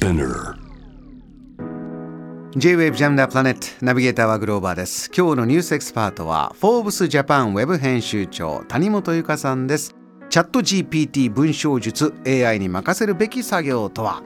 Spinner. J-Wave Jam the Planet ナビゲーターはグローバーです。今日のニュースエキスパートは Forbes Japan ウェブ編集長谷本由香さんです。チャット GPT 文章術 AI に任せるべき作業とは？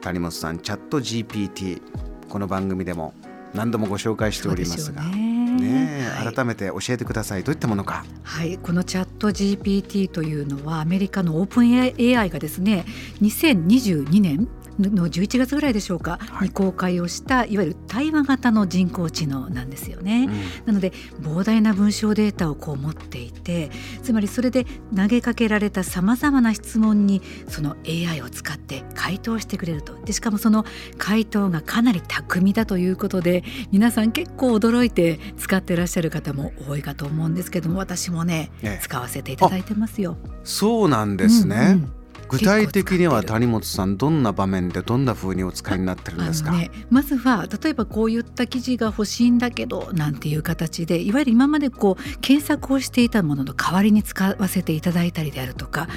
谷本さんチャット GPT この番組でも何度もご紹介しておりますが。ね、はい、改めて教えてください。どういったものか？はい。このチャット GPT というのはアメリカのオープン AI がですね2022年の11月ぐらいでしょうか、はい、に公開をしたいわゆる対話型の人工知能なんですよね。うん、なので膨大な文章データをこう持っていてつまりそれで投げかけられたさまざまな質問にその AI を使って回答してくれると。でしかもその回答がかなり巧みだということで皆さん結構驚いて使ってらっしゃる方も多いかと思うんですけども私もね、使わせていただいてますよ。そうなんですね、うんうん具体的には谷本さんどんな場面でどんな風にお使いになってるんですか、ね、まずは例えばこういった記事が欲しいんだけどなんていう形でいわゆる今までこう検索をしていたものの代わりに使わせていただいたりであるとか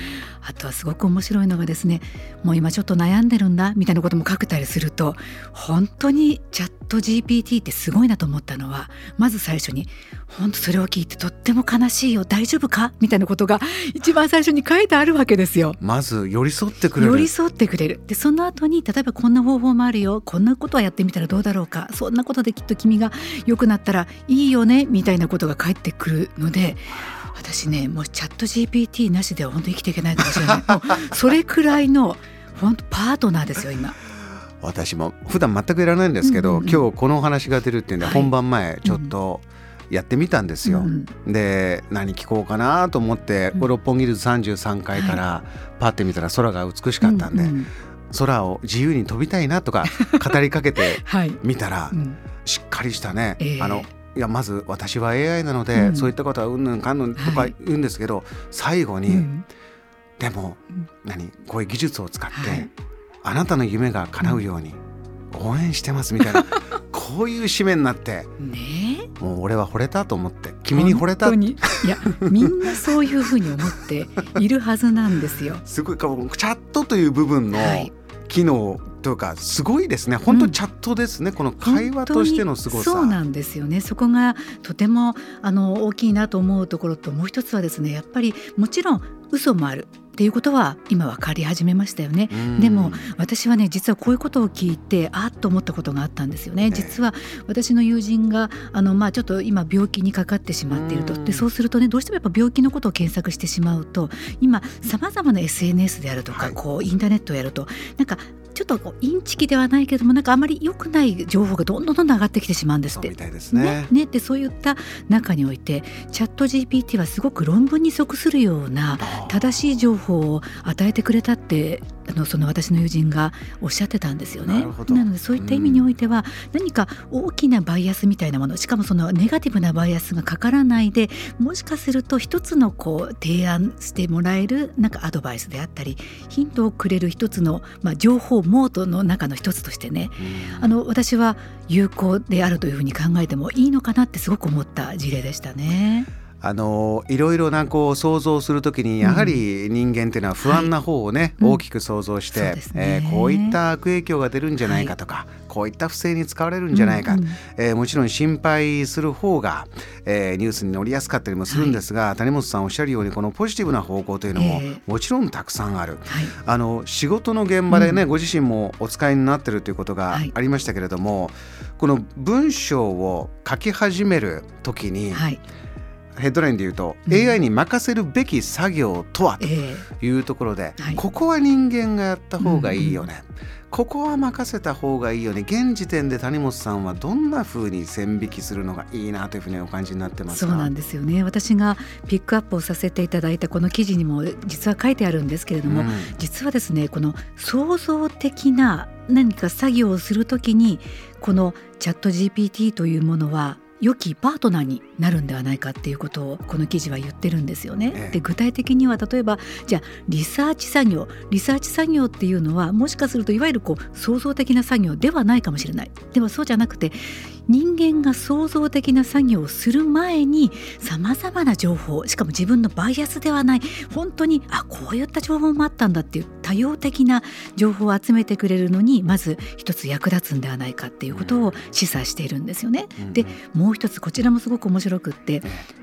あとはすごく面白いのがですねもう今ちょっと悩んでるんだみたいなことも書けたりすると本当にチャット GPT ってすごいなと思ったのはまず最初に本当それを聞いてとっても悲しいよ大丈夫か？みたいなことが一番最初に書いてあるわけですよ。まず寄り添ってくれる。寄り添ってくれる。でその後に例えばこんな方法もあるよ。こんなことはやってみたらどうだろうか？そんなことできっと君が良くなったらいいよね？みたいなことが返ってくるので私ねもうチャット GPT なしでは本当生きていけないかもしれない。それくらいの本当パートナーですよ今。私も普段全くいらないんですけど、うんうんうん、今日このお話が出るっていうんで、はい、本番前ちょっとやってみたんですよ。うん、で何聞こうかなと思って、うん、六本木ヒルズ33階からパッて見たら空が美しかったんで、空を自由に飛びたいなとか 語りかけてみたら、はい、しっかりしたね、えー、あのいやまず私は AI なので、うん、そういったことはうんぬんかんぬんとか言うんですけど、はい、最後に、うん、でも、何こういう技術を使って、はい、あなたの夢が叶うように応援してますみたいな、こういう締めになって。ね。もう俺は惚れたと思って君に惚れたいやみんなそういうふうに思っているはずなんですよ。すごいチャットという部分の機能というかすごいですね。本当チャットですね、うん、この会話としてのすごさ。そうなんですよね。そこがとてもあの大きいなと思うところともう一つはですねやっぱりもちろん嘘もあるっていうことは今分かり始めましたよね。でも私はね実はこういうことを聞いてあっと思ったことがあったんですよね。実は私の友人があのまあちょっと今病気にかかってしまっていると。でそうするとねどうしてもやっぱ病気のことを検索してしまうと今さまざまな SNS であるとか、はい、こうインターネットをやるとなんかちょっとこうインチキではないけどもなんかあまり良くない情報がどんどんどんどん上がってきてしまうんですって。ですね。ねでそういった中においてチャット GPT はすごく論文に即するような正しい情報を与えてくれたってあのその私の友人がおっしゃってたんですよね。なのでそういった意味においては、うん、何か大きなバイアスみたいなものしかもそのネガティブなバイアスがかからないでもしかすると一つのこう提案してもらえるなんかアドバイスであったりヒントをくれる一つの、まあ、情報モードの中の一つとしてね、うん、あの私は有効であるというふうに考えてもいいのかなってすごく思った事例でしたね。あのいろいろなこう想像するときにやはり人間っていうのは不安な方をね、うん、大きく想像して、うんね、えー、こういった悪影響が出るんじゃないかとか、はい、こういった不正に使われるんじゃないか、うん。うん、えー、もちろん心配する方が、えー、ニュースに乗りやすかったりもするんですが、はい、谷本さんおっしゃるようにこのポジティブな方向というのももちろんたくさんある、はい、あの仕事の現場でね、ご自身もお使いになってるということがありましたけれども、この文章を書き始める時に、はいヘッドラインで言うと、うん、AI に任せるべき作業とは？というところで、えーはい、ここは人間がやった方がいいよね、うんうん、ここは任せた方がいいよね。現時点で谷本さんはどんなふうに線引きするのがいいなというふうにお感じになってますそうなんですよね。私がピックアップをさせていただいたこの記事にも実は書いてあるんですけれども、うん、実はですねこの創造的な何か作業をするときにこのチャット GPT というものは良きパートナーになるんではないかっていうことをこの記事は言ってるんですよね。で具体的には例えばじゃあリサーチ作業リサーチ作業っていうのはもしかするといわゆるこう創造的な作業ではないかもしれない。ではそうじゃなくて人間が創造的な作業をする前にさまざまな情報しかも自分のバイアスではない本当にあこういった情報もあったんだっていう多様的な情報を集めてくれるのにまず一つ役立つんではないかっていうことを示唆しているんですよね。でもう一つこちらもすごく面白くって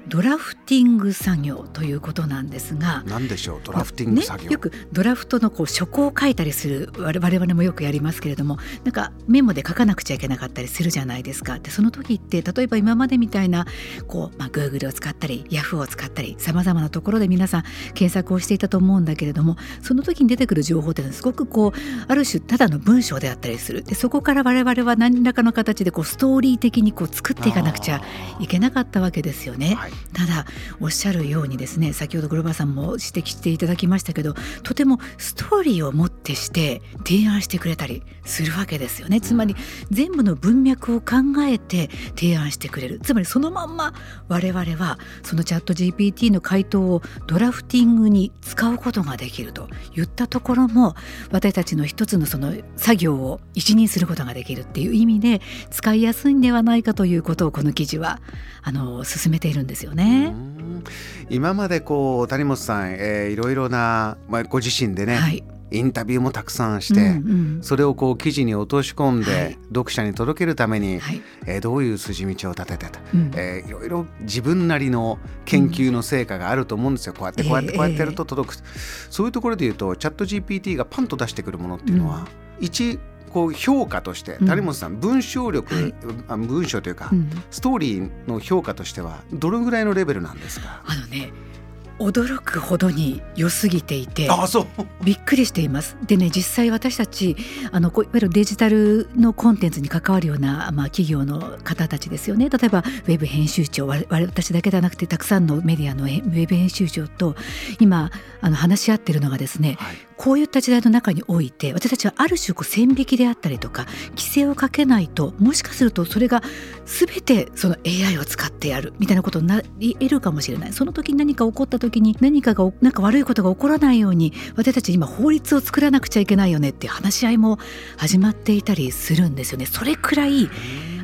ドラフティング作業ということなんですが何でしょう？ドラフティング作業、ね、よくドラフトのこう書稿を書いたりする我々もよくやりますけれどもなんかメモで書かなくちゃいけなかったりするじゃないですか。でその時って例えば今までみたいなこう、まあ、Google を使ったり Yahoo を使ったりさまざまなところで皆さん検索をしていたと思うんだけれどもその時に出てくる情報っていうのはすごくこうある種ただの文章であったりする。でそこから我々は何らかの形でこうストーリー的にこう作っていかなくちゃいけなかったわけですよね。はい、ただおっしゃるようにですね先ほどグローバーさんも指摘していただきましたけどとてもストーリーをもってして提案してくれたりするわけですよね。つまり全部の文脈を考えて提案してくれる。つまりそのまんま我々はそのチャット GPT の回答をドラフティングに使うことができると。言ったところも私たちの一つのその作業を一任することができるっていう意味で使いやすいんではないかということをこの記事はあの進めているんですよね。今までこう谷本さん、えー、いろいろな、まあ、ご自身でね、はい、インタビューもたくさんして、うんうん、それをこう記事に落とし込んで、はい、読者に届けるために、はい、えー、どういう筋道を立ててた、うん、えー、いろいろ自分なりの研究の成果があると思うんですよ、こうやってこうやってこうやってやると届く、えー、そういうところで言うとチャット GPT がパンと出してくるものっていうのは、うん、一こう評価として、谷本さん文章力、はい、文章というか、うん、ストーリーの評価としてはどれぐらいのレベルなんですか？あのね驚くほどに良すぎていてあそう。びっくりしています。でね実際私たちあのいわゆるデジタルのコンテンツに関わるような、まあ、企業の方たちですよね。例えばウェブ編集長私だけではなくてたくさんのメディアのウェブ編集長と今あの話し合ってるのがですね、はい、こういった時代の中において私たちはある種こう線引きであったりとか規制をかけないともしかするとそれが全てその AI を使ってやるみたいなことになり得るかもしれないその時に何か起こった時に何かがなんか悪いことが起こらないように私たち今法律を作らなくちゃいけないよねっていう話し合いも始まっていたりするんですよね。それくらい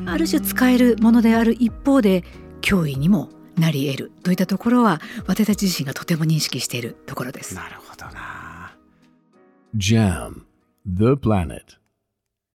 ある種使えるものである一方で脅威にもなり得るといったところは私たち自身がとても認識しているところです。なるほど。JAM The Planet